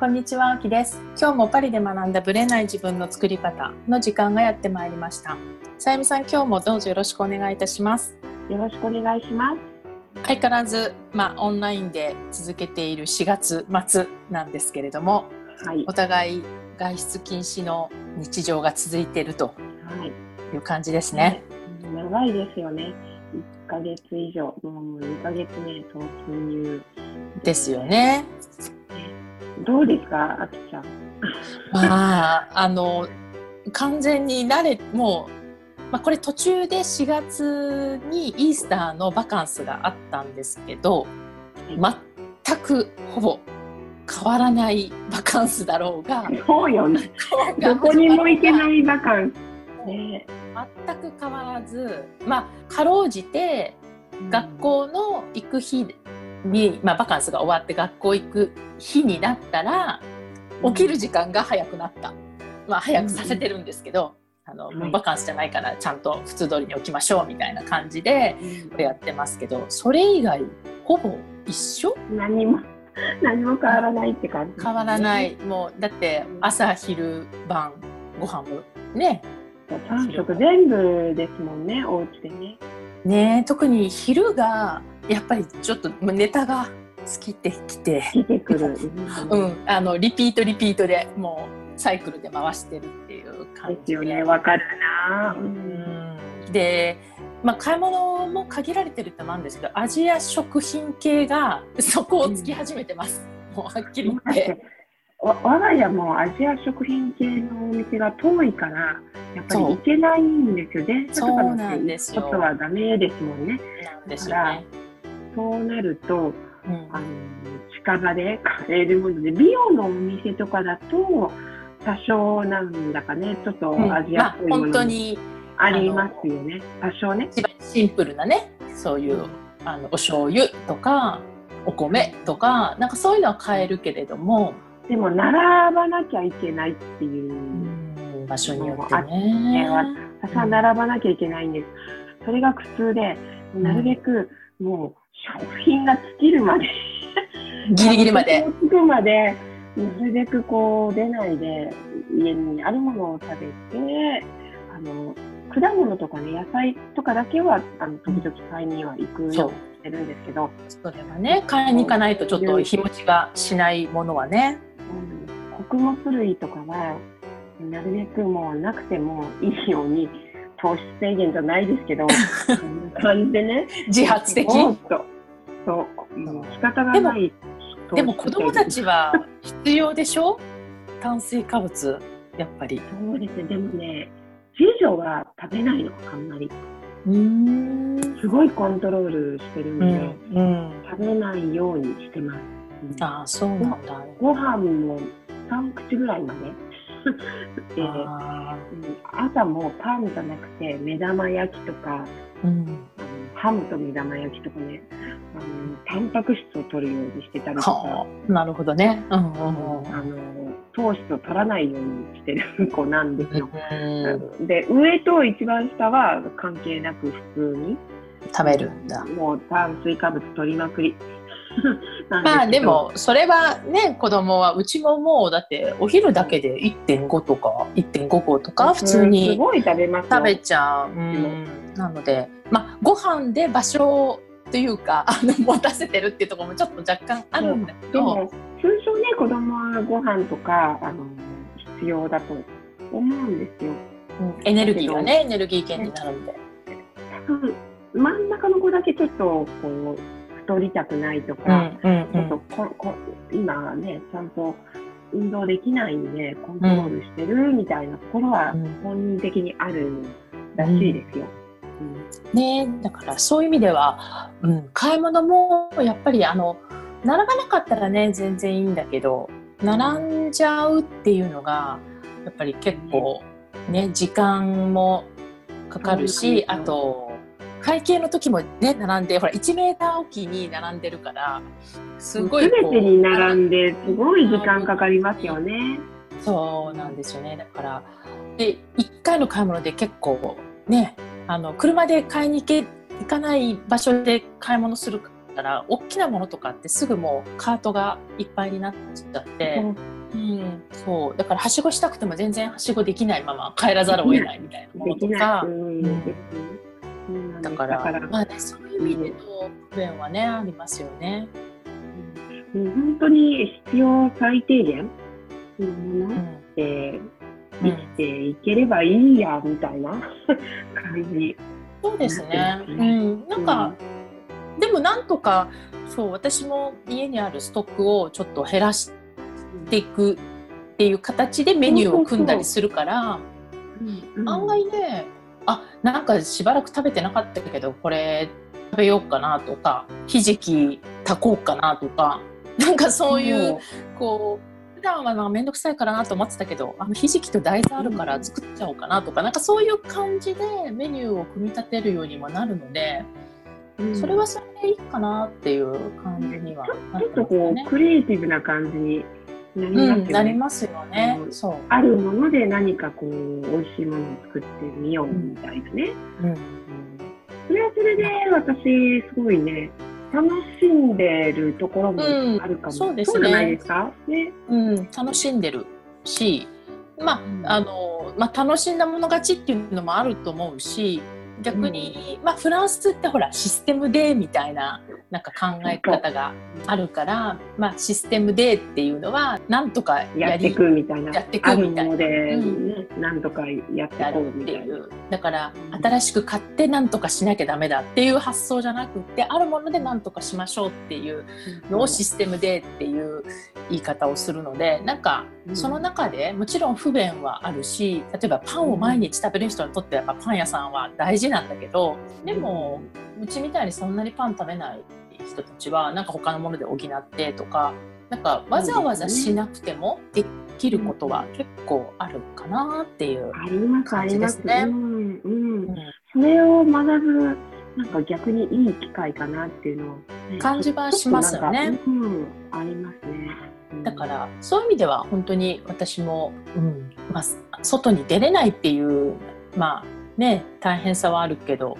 こんにちは、あきです。今日もパリで学んだブレない自分の作り方の時間がやってまいりました。さゆみさん、今日もどうぞよろしくお願いいたします。よろしくお願いします。相変わらず、まあ、オンラインで続けている4月末なんですけれども、はいお。互い外出禁止の日常が続いているとはい。いう感じですね。長いですよね。1ヶ月以上、もう2ヶ月目突入。ですよね。どうですか、あきちゃん？まあ、あの、完全に慣れ、もう、まあ、これ途中で4月にイースターのバカンスがあったんですけど、全くほぼ変わらないバカンスだろうが、そうよね。どこにも行けないバカンス。ね、全く変わらず、まあ、かろうじて学校の行く日に、まあ、バカンスが終わって学校行く日になったら起きる時間が早くなった、まあ、早くさせてるんですけど、あのもうバカンスじゃないからちゃんと普通通りに起きましょうみたいな感じでやってますけどそれ以外ほぼ一緒？何も、何も変わらないって感じ、変わらな。い。もうだって朝昼晩ご飯もね。3食全部ですもんね、お家でね。ね特に昼がやっぱりちょっとネタが尽きてきて、くる。うん、あのリピートリピートでもうサイクルで回してるっていう感じで。すよね、わかるな。うん。で、まあ、買い物も限られてるってもあるんですけどアジア食品系がそこをつき始めてます、もうはっきり言って。わ我が家もアジア食品系のお店が遠いからやっぱり行けないんですよ。電車とかそう乗ってなんですよ。行くことはダメですもんね。なんですよね。そうなるとうん。あの近場で買えるもので美容のお店とかだと多少なんだかねちょっとうん。アジまあアっぽいも本当のもにありますよね。多少ね。一番シンプルなねそういうあのお醤油とかお米とかなんかそういうのは買えるけれども、でも並ばなきゃいけないっていううん場所によってね。ね。たくさん並ばなきゃいけないんです。それが苦痛で、なるべくもう食品が尽きるまで、ギリギリまで。着くまで、なるべくこう出ないで、家にあるものを食べて、あの、果物とかね、野菜とかだけは、あの、時々買いには行くようにしてるんですけど、それはね買いに行かないとちょっと日持ちがしないものはね。うん、穀物類とかは、なるべくもうなくてもいいように、糖質制限じゃないですけど、そんな感じでね、自発的？おっとそう、もう仕方がない。でも子供たちは必要でしょ？炭水化物やっぱり。そうですね、でもね、次女は食べないの、あんまり。うん。すごいコントロールしてるんうで、ん。うん。食べないようにしてます。うんああそうなんだ。ご飯も3口ぐらいまで。であうん朝もパンじゃなくて目玉焼きとかーうん。あのハムと目玉焼きとかねあのタンパク質を取るようにしてたりとかはあなるほどね。うん。あの糖質を取らないようにしてる子なんですよ。うんで上と一番下は関係なく普通に食べるんだ。もう炭水化物取りまくり まあでもそれはね子供はうちももうだってお昼だけで1.5とか1.5合とか普通すに食べちゃう。うん。なのでまあご飯で場所というか あの持たせてるっていうところもちょっと若干あるんだけど、通常ね子供はご飯とかあの必要だと思うんですよ。うん。エネルギーがねエネルギー源になるんで。多分真ん中の子だけちょっとこう太りたくないとうか、んうん。ちょっとここ今はねちゃんと運動できないんでコントロールしてるみたいなところはうん。本人的にあるらしいですよ。ねだからそういう意味では、うん、買い物もやっぱりあの並ばなかったらね全然いいんだけど並んじゃうっていうのがやっぱり結構ね時間もかかるしあと会計の時もね並んでほら1メーターおきに並んでるからすごい全てに並んですごい時間かかりますよね。そうなんですよね。だから、で、1回の買い物で結構ね、あの、車で買いに行け、行かない場所で買い物するかから大きなものとかってすぐもうカートがいっぱいになっちゃって、うん、そうだからはしごしたくても全然はしごできないまま帰らざるを得ないみたいなも。のとかう。んだからまあね、そういう意味での不便はね、ありますよね。もう本当に必要最低限。のものうん。で生きていければいいやみたいな。感じ。そうですね。うん、なんか、でもなんとかそう私も家にあるストックをちょっと減らしていくっていう形でメニューを組んだりするから、うん。案外ねあなんかしばらく食べてなかったけどこれ食べようかなとかひじき炊こうかなとかなんかそういう、こう普段は面倒くさいからなと思ってたけどあのひじきと大豆あるから作っちゃおうかなとか、なんかそういう感じでメニューを組み立てるようにもなるので。うんそれはそれでいいかなっていう感じにはなちょっとこう。クリエイティブな感じになりますようん、ね。なりますよねう。んそう。あるもので何かこう美味しいものを作ってみようみたいなね。うん、それはそれで私すごいね楽しんでるところもあるかも、うんそうですねじゃないですか？ね。うん、楽しんでるし、まあ、うんあの、まあ、楽しんだもの勝ちっていうのもあると思うし。逆に、まあ、フランスってほらシステムでみたいななんか考え方があるから、まあ、システムでっていうのはなんとかやっていくみたいな。やっていくみたいな。で、うん。ねなんとかやってこうみたいな。だからうん新しく買って何とかしなきゃダメだっていう発想じゃなくってあるもので何とかしましょうっていうのをシステムでっていう言い方をするのでなんかうん。その中でもちろん不便はあるし例えばパンを毎日食べる人にとってやっぱパン屋さんは大事なんだけどでもうちみたいにそんなにパン食べない人たちはなんか他のもので補ってとかなんかわざわざしなくてもできることは結構あるかなっていう。感じですね。うんうん。うん。それを学ぶなんか逆にいい機会かなっていうのは、ね感じはしますよね。うん、ありますね。うん。だからそういう意味では本当に私も、うんまあ、外に出れないっていうまあね大変さはあるけど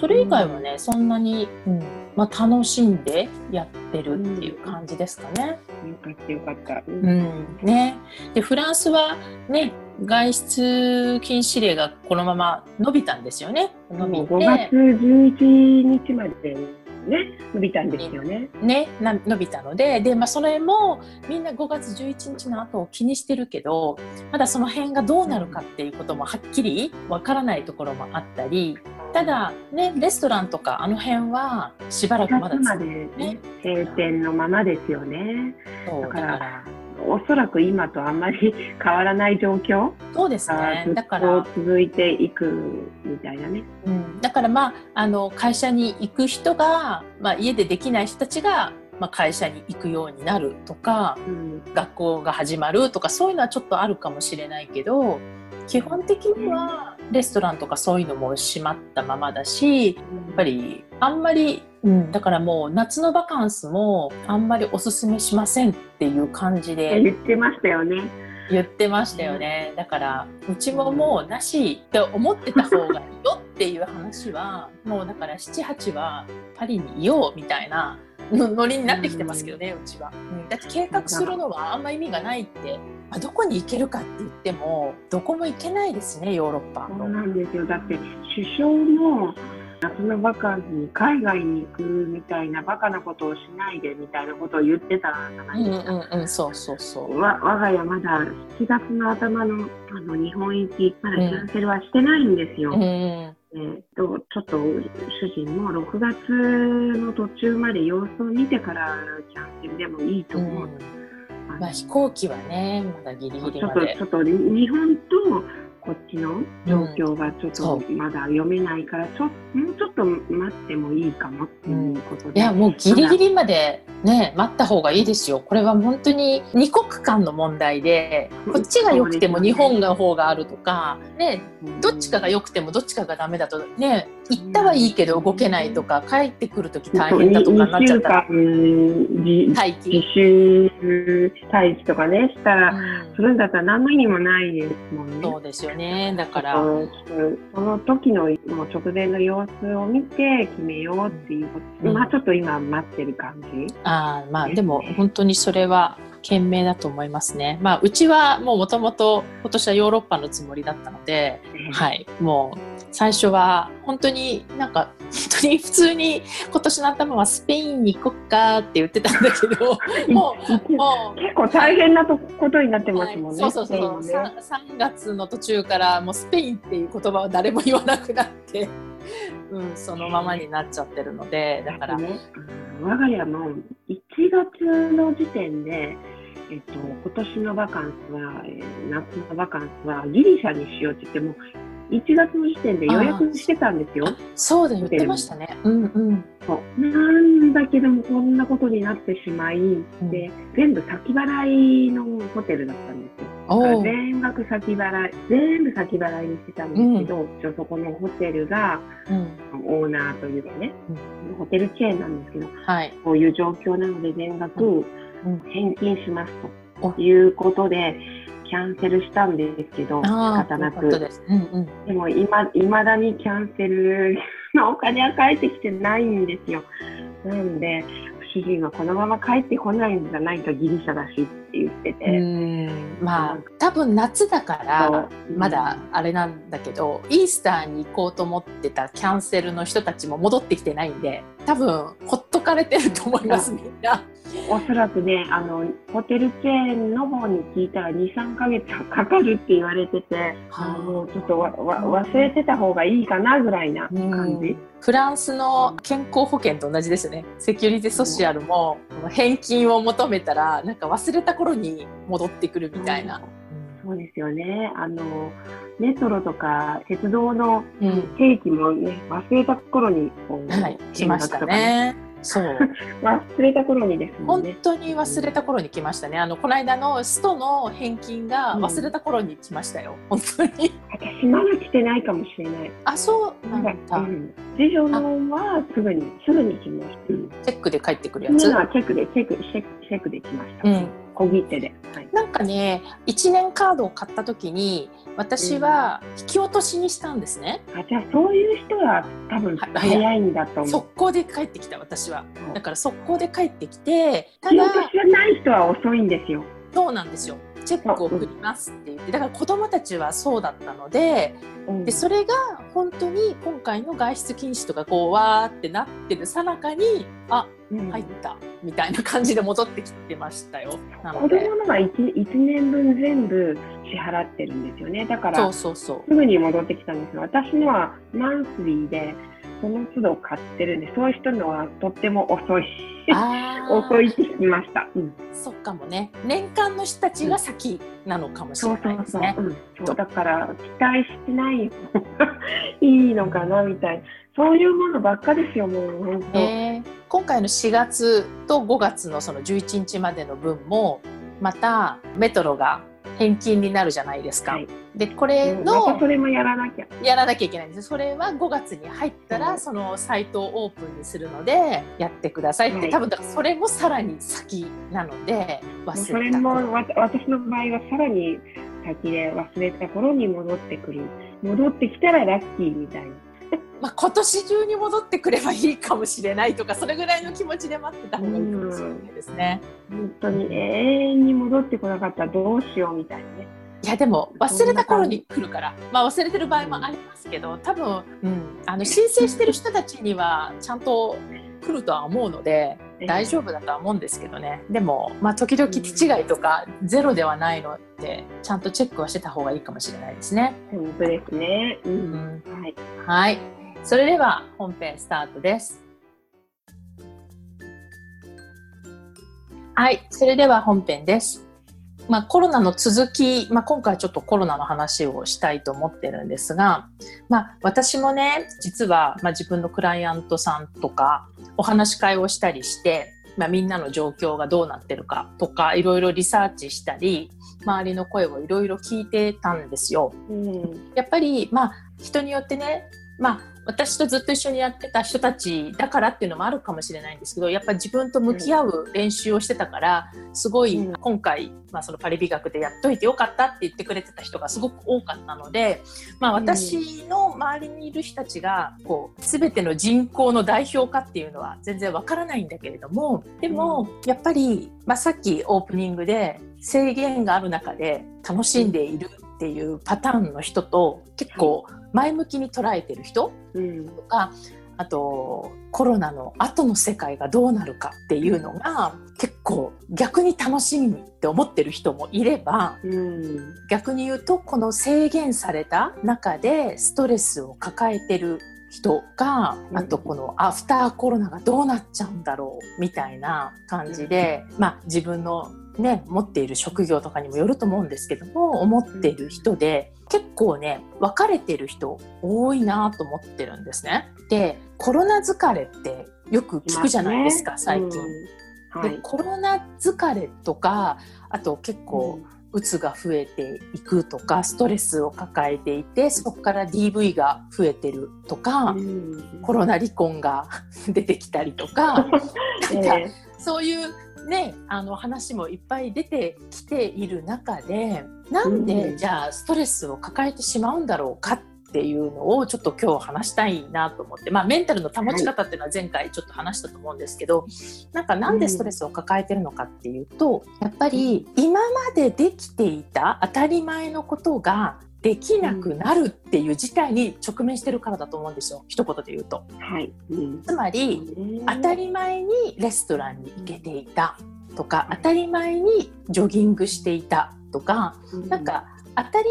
それ以外はね、そんなに、うんまあ、楽しんでやってるっていう感じですかね。よかったよかった。ううんね、でフランスはね外出禁止令がこのまま伸びたんですよね。伸びて5月11日までね、伸びたんですよね。ね、な伸びたのでで、まあ、それもみんな5月11日の後を気にしてるけどまだその辺がどうなるかっていうこともはっきりわからないところもあったりただ、ね、レストランとかあの辺はしばらくまだ4月まで、ね、閉店のままですよね。だからおそらく今とあんまり変わらない状況そうですがねだから。と続いていくみたいなね。うん、だからまああの会社に行く人が、まあ、家でできない人たちが、まあ、会社に行くようになるとかうん。学校が始まるとかそういうのはちょっとあるかもしれないけど基本的にはレストランとかそういうのも閉まったままだしやっぱりあんまり、うん、だからもう夏のバカンスもあんまりおすすめしませんっていう感じで言ってましたよね。言ってましたよね。だからうちももうなしって思ってた方がいいよっていう話はもうだから78はパリにいようみたいなのノリになってきてますけどね、うちは、うん、だって計画するのはあんま意味がないって、まあ、どこに行けるかって言ってもどこも行けないですねヨーロッパ。そうなんですよ。だって首相も夏のバカに海外に行くみたいなバカなことをしないでみたいなことを言ってたじゃなうんいですか。うんうんそうそうそうわ我が家まだ7月の頭のあの日本行きまだキャンセルはしてないんですよ。うんえーとちょっと主人も6月の途中まで様子を見てからキャンセルでもいいとうん思う。あのまあ、飛行機はねまだギリギリちょっとちょっと日本とこっちの状況がちょっそとまだ読めないから、ちょもうちょっと待ってもいいかもっていうことで、いやもうギリギリまでね待った方がいいですよ。これは本当に二国間の問題でこっちが良くても日本の方があるとかねどっちかが良くてもどっちかがダメだとね行ったはいいけど動けないとか帰ってくる時大変だとかなっちゃったら。待機。自習待機とかねしたら、うん、するんだったら何の意味もないですもんね。そうですよねだから。その時のもう直前の様子を見て決めようっていうこと、うん、まあちょっと今待ってる感じ。あまあでも本当にそれは賢明だと思いますね。まあうちはもうもともと今年はヨーロッパのつもりだったので、はい。もう最初は本当になんか本当に普通に今年の頭はスペインに行こっかって言ってたんだけど もうもう。結構大変なことになってますもんね。はい、そうそうそう、ね、3, 月の途中からもうスペインっていう言葉は誰も言わなくなって。うん、そのままになっちゃってるのでだから、ね、我が家も1月の時点でえっと、今年のバカンスは、えー、夏のバカンスはギリシャにしようって言っても1月の時点で予約してたんですよ。そうだ言ってましたね。うんうん。そうなんだけどもこんなことになってしまい、うん、で全部先払いのホテルだったんですよ。全額先払い全部先払いにしてたんですけど、うん、そこのホテルが、うん、オーナーというかね、うん、ホテルチェーンなんですけど、はい、こういう状況なので全額返金しますということで。キャンセルしたんですけど、仕方なく。でうんうん、でもいま、いまだにキャンセル のお金は返ってきてないんですよ。なので、主人はこのまま帰ってこないんじゃないか、ギリシャだしって言ってて。まあ、多分夏だから、まだあれなんだけど、イースターに行こうと思ってたキャンセルの人たちも戻ってきてないんで、多分、ほっとかれてると思います、みんな。おそらくね、あの、ホテルチェーンの方に聞いたら2、3ヶ月かかるって言われてて、あのちょっとわわ忘れてた方がいいかなぐらいな感じ。フランスの健康保険と同じですね。セキュリティソシアルも返金を求めたら、なんか忘れた頃に戻ってくるみたいな。うん、そうですよね。あの、メトロとか鉄道の定期もね、うん、忘れた頃にこう、はい、来ましたね。そう。忘れた頃にですね。本当に忘れた頃に来ましたね。あのこの間のストの返金が忘れた頃に来ましたよ、うん、本当に。私まだ来てないかもしれない。あそうなんだ、うん、次女のはすぐにすぐに来ました、うん、チェックで帰ってくるやつ。チェックでチェックチェックで来ました、うん小切手で、はい、なんかね1年カードを買った時に私は引き落としにしたんですね、うん、あじゃあそういう人は多分早いんだと思う。速攻で帰ってきた私は。だから速攻で帰ってきてただ引き落としがない人は遅いんですよ。そうなんですよチェックを送りますって言ってだから子どもたちはそうだったのでうん、でそれが本当に今回の外出禁止とかこうわーってなってるさなかにあ、うん、入ったみたいな感じで戻ってきてましたよ。子供のが 1, 1年分全部支払ってるんですよね。だからそうそうそう。すぐに戻ってきたんですよ。私のはマンスリーでその都度買ってるんでそういう人のはとっても遅い。遅いって聞きました、うん、そっかもね。年間の人たちが先なのかもしれないですね、うん、そう。だから期待してない方が いいのかなみたいな。そういうものばっかですよもう本当、えー、今回の4月と5月のその11日までの分もまたメトロが返金になるじゃないですか。はい、でこれの、ま、それもやらなきゃ。やらなきゃいけないんです。それは5月に入ったら、そのサイトをオープンにするのでやってくださいって、はい、多分だからそれもさらに先なので忘れそれも私の場合はさらに先で忘れた頃に戻ってくる。戻ってきたらラッキーみたいな。まあ、今年中に戻ってくればいいかもしれないとかそれぐらいの気持ちで待ってた方がいいかもしれないですね。本当に永遠に戻ってこなかったらどうしようみたいな。ね。いやでも忘れた頃に来るから、まあ、忘れてる場合もありますけど多分、うん、あの申請してる人たちにはちゃんと来るとは思うので大丈夫だとは思うんですけどね。でも、まあ、時々手違いとかゼロではないのでちゃんとチェックはしてた方がいいかもしれないですね。本当ですね、うん、はい、はいそれでは本編スタートです。はい、それでは本編です。まあ、コロナの続き、まあ、今回ちょっとコロナの話をしたいと思ってるんですが、まあ、私もね実は、まあ、自分のクライアントさんとかお話し会をしたりしてまあ、みんなの状況がどうなってるかとかいろいろリサーチしたり周りの声をいろいろ聞いてたんですよ。うん。やっぱりまあ人によってねまあ私とずっと一緒にやってた人たちだからっていうのもあるかもしれないんですけどやっぱり自分と向き合う練習をしてたからすごい今回、まあ、そのパリ美学でやっといてよかったって言ってくれてた人がすごく多かったので、まあ、私の周りにいる人たちがこう全ての人口の代表かっていうのは全然わからないんだけれどもでもやっぱり、まあ、さっきオープニングで制限がある中で楽しんでいるっていうパターンの人と結構前向きに捉えてる人とか、あとコロナの後の世界がどうなるかっていうのが結構逆に楽しみにって思ってる人もいれば、うん、逆に言うとこの制限された中でストレスを抱えてる人が、あとこのアフターコロナがどうなっちゃうんだろうみたいな感じで、まあ自分のね、持っている職業とかにもよると思うんですけども思っている人で結構ね別れてる人多いなと思ってるんですね。でコロナ疲れってよく聞くじゃないですか、ね、最近。うん。はい、でコロナ疲れとかあと結構、うつが増えていくとかストレスを抱えていてそこから DV が増えてるとか、うん、コロナ離婚が 出てきたりとか えー、そういうね、あの話もいっぱい出てきている中でなんでじゃあストレスを抱えてしまうんだろうかっていうのをちょっと今日話したいなと思って、まあ、メンタルの保ち方っていうのは前回ちょっと話したと思うんですけど、なんかなんでストレスを抱えてるのかっていうとやっぱり今までできていた当たり前のことができなくなるっていう事態に直面してるからだと思うんですよ。一言で言うと。はい。うん、つまり当たり前にレストランに行けていたとか当たり前にジョギングしていたとか、うん、なんか当たり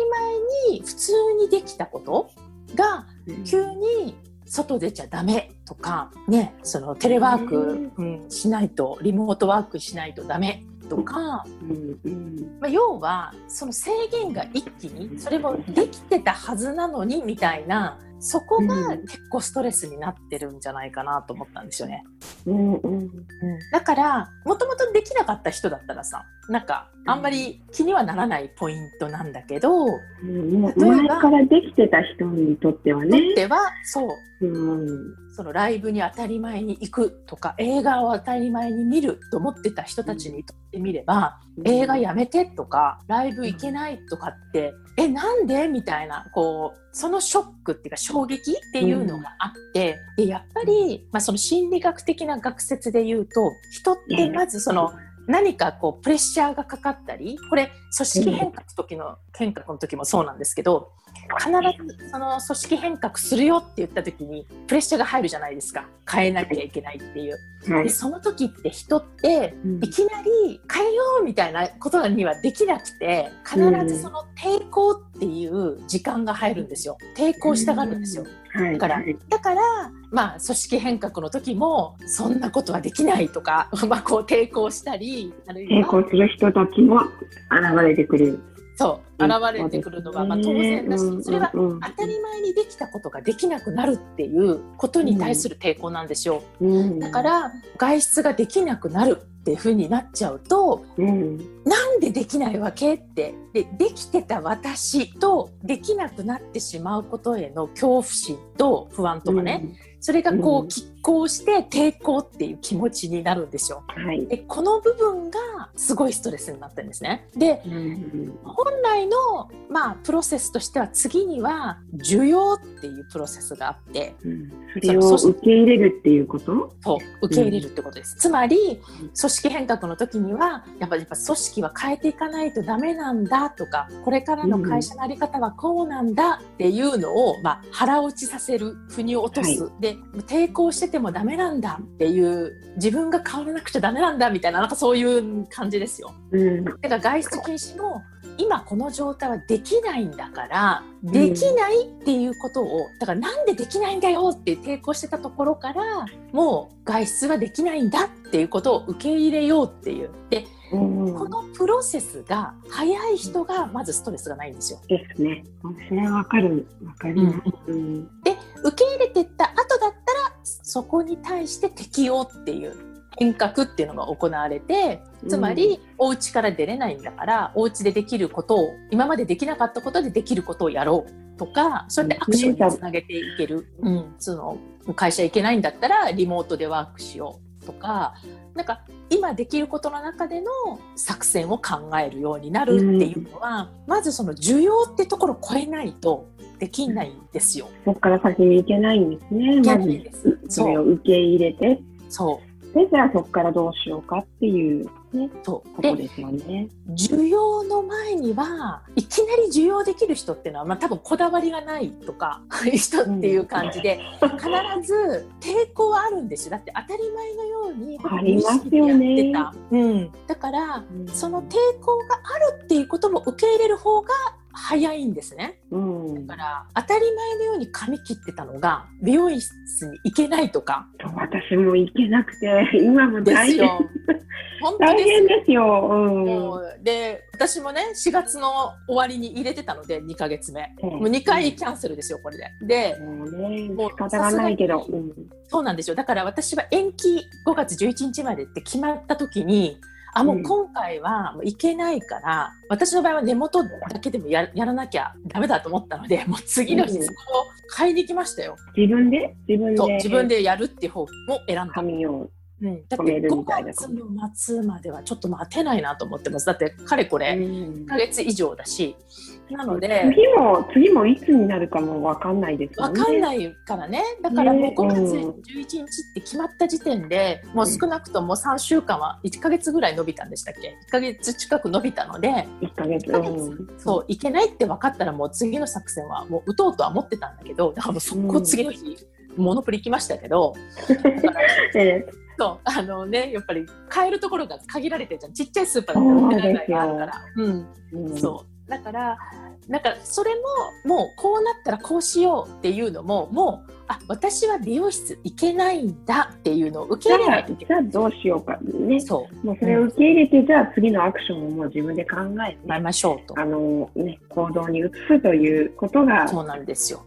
前に普通にできたことが急に外出ちゃダメとかねそのテレワーク、うん、しないとリモートワークしないとダメとか、うんうん、まあ、要はその制限が一気にそれもできてたはずなのにみたいなそこが結構ストレスになってるんじゃないかなと思ったんですよね。うんうん。うん、だからもともとできなかった人だったらさなんかあんまり気にはならないポイントなんだけど、うん、前からできてた人にとってはね。とってはそう、うん、そのライブに当たり前に行くとか映画を当たり前に見ると思ってた人たちにとってみれば、うん、映画やめてとかライブ行けないとかって、うん、えなんで？みたいなこうそのショックっていうか衝撃っていうのがあって、うん、でやっぱり、まあ、その心理学的な学説で言うと人ってまずその、何かこうプレッシャーがかかったりこれ組織変革時の変革の時もそうなんですけど必ずその組織変革するよって言った時にプレッシャーが入るじゃないですか変えなきゃいけないっていう。でその時って人っていきなり変えようみたいなことにはできなくて必ずその抵抗っていう時間が入るんですよ。抵抗したがるんですよ。だから、だから、まあ、組織変革の時も、そんなことはできないとか、まあ、こう抵抗したり、抵抗する人たちも現れてくる。そう現れてくるのはまあ当然だしそれは当たり前にできたことができなくなるっていうことに対する抵抗なんですよ。だから外出ができなくなるっていうふうになっちゃうと、うん、なんでできないわけってでできてた私とできなくなってしまうことへの恐怖心と不安とかね、うんそれがこう、拮抗して抵抗っていう気持ちになるんですよ。はい、でこの部分がすごいストレスになってるんですね。で、うん、本来の、まあ、プロセスとしては次には需要っていうプロセスがあって、うん、それを受け入れるっていうこと？そう受け入れるってことです。うん、つまり組織変革の時にはやっぱり組織は変えていかないとダメなんだとかこれからの会社の在り方はこうなんだっていうのを、まあ、腹落ちさせる腑に落とす、はい、で抵抗しててもダメなんだっていう自分が変わらなくちゃダメなんだみたいななんかそういう感じですよ。うん、だから外出禁止も今この状態はできないんだからできないっていうことをだからなんでできないんだよって抵抗してたところからもう外出はできないんだっていうことを受け入れようっていう。でこのプロセスが早い人がまずストレスがないんですよ。ですね。それはわかる。わかります。うん、で受け入れてった後だったらそこに対して適応っていう変革っていうのが行われてつまり、お家から出れないんだからお家でできることを今までできなかったことでできることをやろうとかそうやってアクションにつなげていける、うん、その会社行けないんだったらリモートでワークしようとかなんか今できることの中での作戦を考えるようになるっていうのは、うん、まずその需要ってところを超えないとできないんですよ。そこから先に行けないんですね。まずそれを受け入れて。そう。で、じゃあそこからどうしようかっていうね、そう。ことですよね。需要の前にはいきなり需要できる人っていうのは、まあ、多分こだわりがないとか 人っていう感じで、うん、必ず抵抗はあるんですよ。だって当たり前のようにありますよね、うん、だから、うん、その抵抗があるっていうことも受け入れる方が早いんですね、うん、だから当たり前のように髪切ってたのが美容室に行けないとか。私も行けなくて今も大変。本当変ですよ、うん、で私もね4月の終わりに入れてたので2か月目、うん、もう2回キャンセルですよこれで。で、もうね仕方がないけど、そうなんですよ。だから私は延期5月11日までって決まった時にあもう今回はもういけないから、うん、私の場合は根元だけでもややらなきゃダメだと思ったのでもう次の日そこを買いに来ましたよ。自分で？自分で。自分でやるっていう方を選んだ。髪をうん、だって5月の末まではちょっと待てないなと思ってます。だってかれこれ1か月以上だし、なので次も次もいつになるかも分かんないですよね。分かんないからね。だからもう5月11日って決まった時点で、もう少なくとも3週間は1か月ぐらい伸びたんでしたっけ？1か月近く伸びたので1か月。そういけないって分かったらもう次の作戦はもう打とうとは思ってたんだけどだからもうそこ次の日、モノプリ行きましたけど、ええそうあのねやっぱり買えるところが限られてるじゃん。ちっちゃいスーパーで売ってないがあるから、うん、うん、そう。だからなんかそれももうこうなったらこうしようっていうのももうあ私は美容室行けないんだっていうのを受け入れないといけないじゃあどうしようかね。そう。もうそれを受け入れて、うん、じゃあ次のアクションをもう自分で考えてましょうと。あの、ね、行動に移すということがそうなんですよ。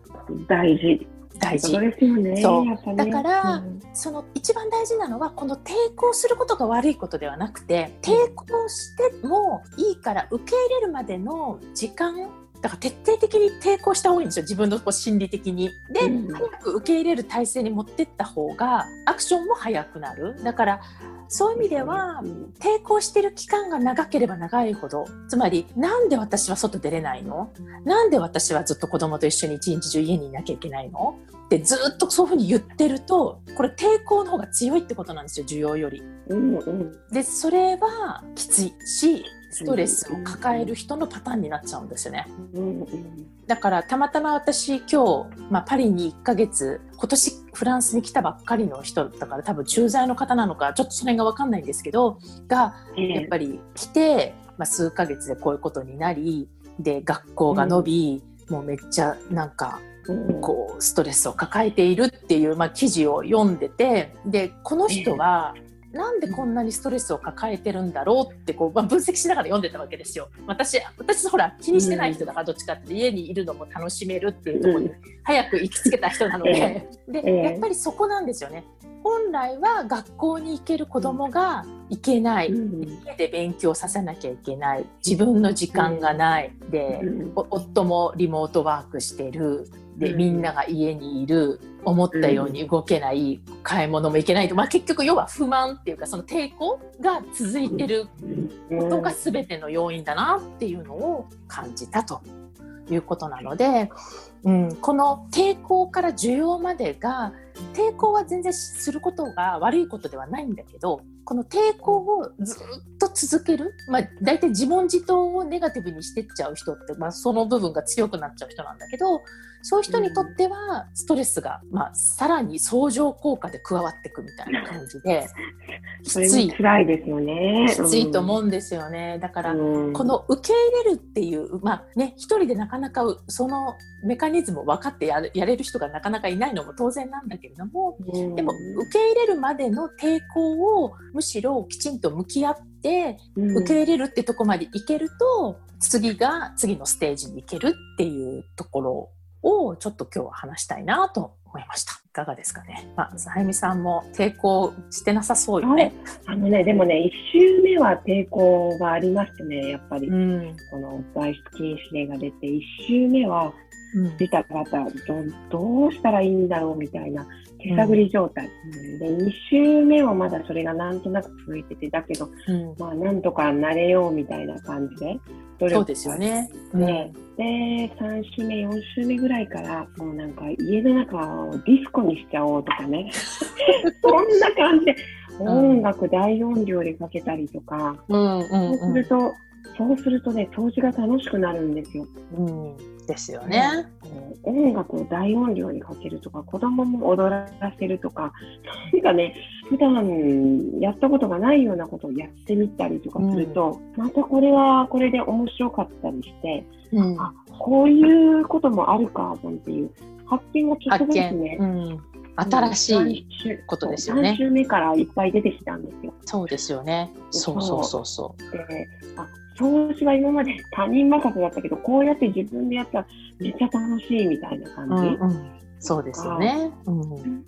大事大事。ね、そう、ね、だから、うん、その一番大事なのはこの抵抗することが悪いことではなくて抵抗してもいいから受け入れるまでの時間だから徹底的に抵抗した方がいいんですよ自分のこう心理的に。で、うん、早く受け入れる体制に持ってった方がアクションも早くなる。だからそういう意味では抵抗してる期間が長ければ長いほどつまりなんで私は外出れないの？なんで私はずっと子供と一緒に一日中家にいなきゃいけないの？ってずっとそういうふうに言ってるとこれ抵抗の方が強いってことなんですよ需要より。うんうん、でそれはきついしストレスを抱える人のパターンになっちゃうんですよね。だからたまたま私今日、まあ、パリに1ヶ月今年フランスに来たばっかりの人だから多分駐在の方なのかちょっとそれが分かんないんですけどがやっぱり来て、まあ、数ヶ月でこういうことになりで学校が伸び、うん、もうめっちゃなんかこうストレスを抱えているっていう、まあ、記事を読んでてでこの人はなんでこんなにストレスを抱えてるんだろうってこう、まあ、分析しながら読んでたわけですよ。私私ほら気にしてない人だからどっちかって家にいるのも楽しめるっていうところに早く行きつけた人なので。でやっぱりそこなんですよね。本来は学校に行ける子どもが行けない、家で勉強させなきゃいけない。自分の時間がない、で、夫もリモートワークしてる。でみんなが家にいる思ったように動けない、買い物も行けないと、まあ、結局要は不満っていうかその抵抗が続いてることが全ての要因だなっていうのを感じたということなので、うん、この抵抗から需要までが抵抗は全然することが悪いことではないんだけどこの抵抗をずっと続ける、まあ、大体自問自答をネガティブにしてっちゃう人って、まあ、その部分が強くなっちゃう人なんだけどそういう人にとってはストレスが、まあ、さらに相乗効果で加わっていくみたいな感じできつい辛いですよね。きついと思うんですよね、だから、この受け入れるっていうまあね一人でなかなかそのメカニズムを分かってややれる人がなかなかいないのも当然なんだけれども、でも受け入れるまでの抵抗をむしろきちんと向き合って受け入れるってとこまでいけると、次が次のステージに行けるっていうところをちょっと今日は話したいなと思いました。かがですかね？まあ、さゆみさんも抵抗してなさそうよね。あのね、でもね、1週目は抵抗がありましてね、やっぱり、うん。この外出禁止令が出て、1週目はうん出た方ど、どうしたらいいんだろうみたいな手探り状態。うんで、2週目はまだそれがなんとなく続いてて、だけど、うんまあ、なんとか慣れようみたいな感じで、努力そうですよね。ねで、3週目、4週目ぐらいから、もうなんか家の中をディスコにしちゃおうとかね。そんな感じで、ん音楽大音量でかけたりとか、そうすると、そうするとね、掃除が楽しくなるんですよ。うん。うん。ですよね。音楽を大音量にかけるとか、子供も踊らせるとか、なんかね、普段やったことがないようなことをやってみたりとかすると、またこれはこれで面白かったりして、うん。あこういうこともあるかなんていう発見がちょっと発ずつね。新しい。いことですよね3週目からいっぱい出てきたんですよ。そうですよね。そうそうそうそで、あ投資は今まで他人任せだったけど、こうやって自分でやったらめっちゃ楽しいみたいな感。じ。うんうん。そうですよね。うん。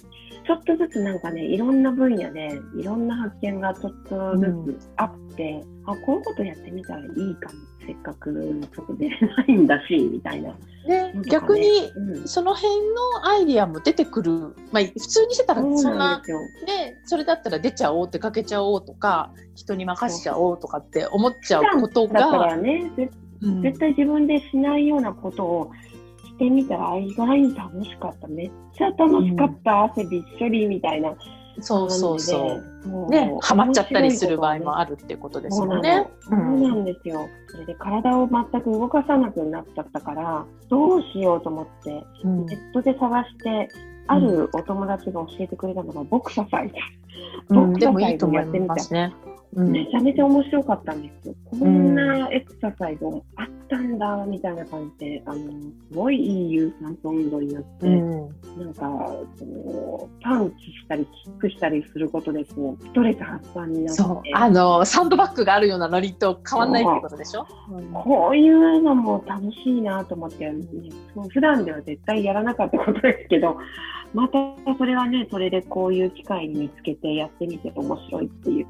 ちょっとずつなんかね、いろんな分野でいろんな発見がちょっとずつあって、あ、こういうことやってみたらいいかも。せっかく外出れないんだし、みたいな。ねね逆にうん、その辺のアイディアも出てくる。まあ普通にしてたらそうそんななんですよ。ね、それだったら出ちゃおう出かけちゃおうとか人に任せちゃおうとかって思っちゃうことだかが、らね、ぜうん絶対自分でしないようなことをしてみたら意外に楽しかった。めっちゃ楽しかった。汗びっしょりみたいなそうそうそう。うね、ハマっちゃったりする場合もああるってことですよね。そうなんですよ。それで体を全く動かさなくなっちゃったから、どうしようと思って、うんネットで探して、あるお友達が教えてくれたのが、ボクササイズ。うんでもいいと思いますね。うんめちゃめちゃ面白かったんですよ。こんなエクササイズあったんだ、みたいな感じで、あの、すごいいい有酸素運動になって、うん。なんか、その、パンチしたり、キックしたりすることで、こう、ストレス発散になって、あのサンドバッグがあるようなノリと変わんないってことでしょ、う。んこういうのも楽しいなと思って、ね、普段では絶対やらなかったことですけど、またそれはね、それでこういう機会に見つけてやってみて面白いっていう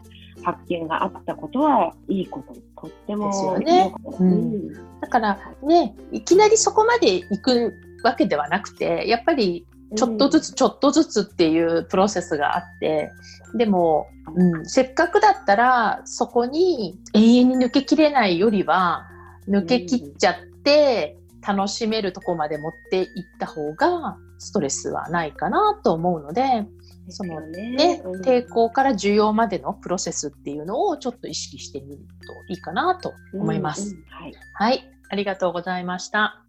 発見があったことはいいこと。とってもですよね。うん。だからねいきなりそこまで行くわけではなくてやっぱりちょっとずつちょっとずつっていうプロセスがあってでも、うん、せっかくだったらそこに永遠に抜けきれないよりは抜けきっちゃって楽しめるとこまで持っていった方がストレスはないかなと思うので、そのねねうん抵抗から需要までのプロセスっていうのをちょっと意識してみるといいかなと思います。うんうんはい。はい、ありがとうございました。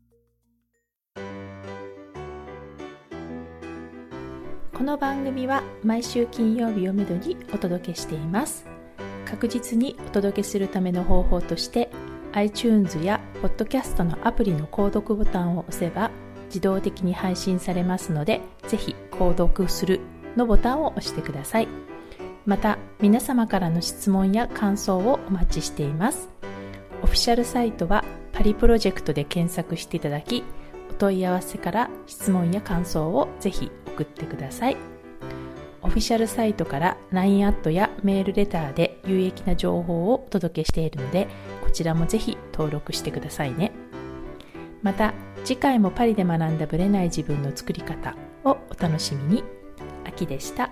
この番組は毎週金曜日をめどにお届けしています確実にお届けするための方法として iTunes や Podcast のアプリの購読ボタンを押せば自動的に配信されますのでぜひ購読するのボタンを押してくださいまた皆様からの質問や感想をお待ちしていますオフィシャルサイトはパリプロジェクトで検索していただきお問い合わせから質問や感想をぜひ送ってください。オフィシャルサイトから LINE アットやメールレターで有益な情報をお届けしているので、こちらもぜひ登録してくださいね。また、次回もパリで学んだブレない自分の作り方をお楽しみに。きでした。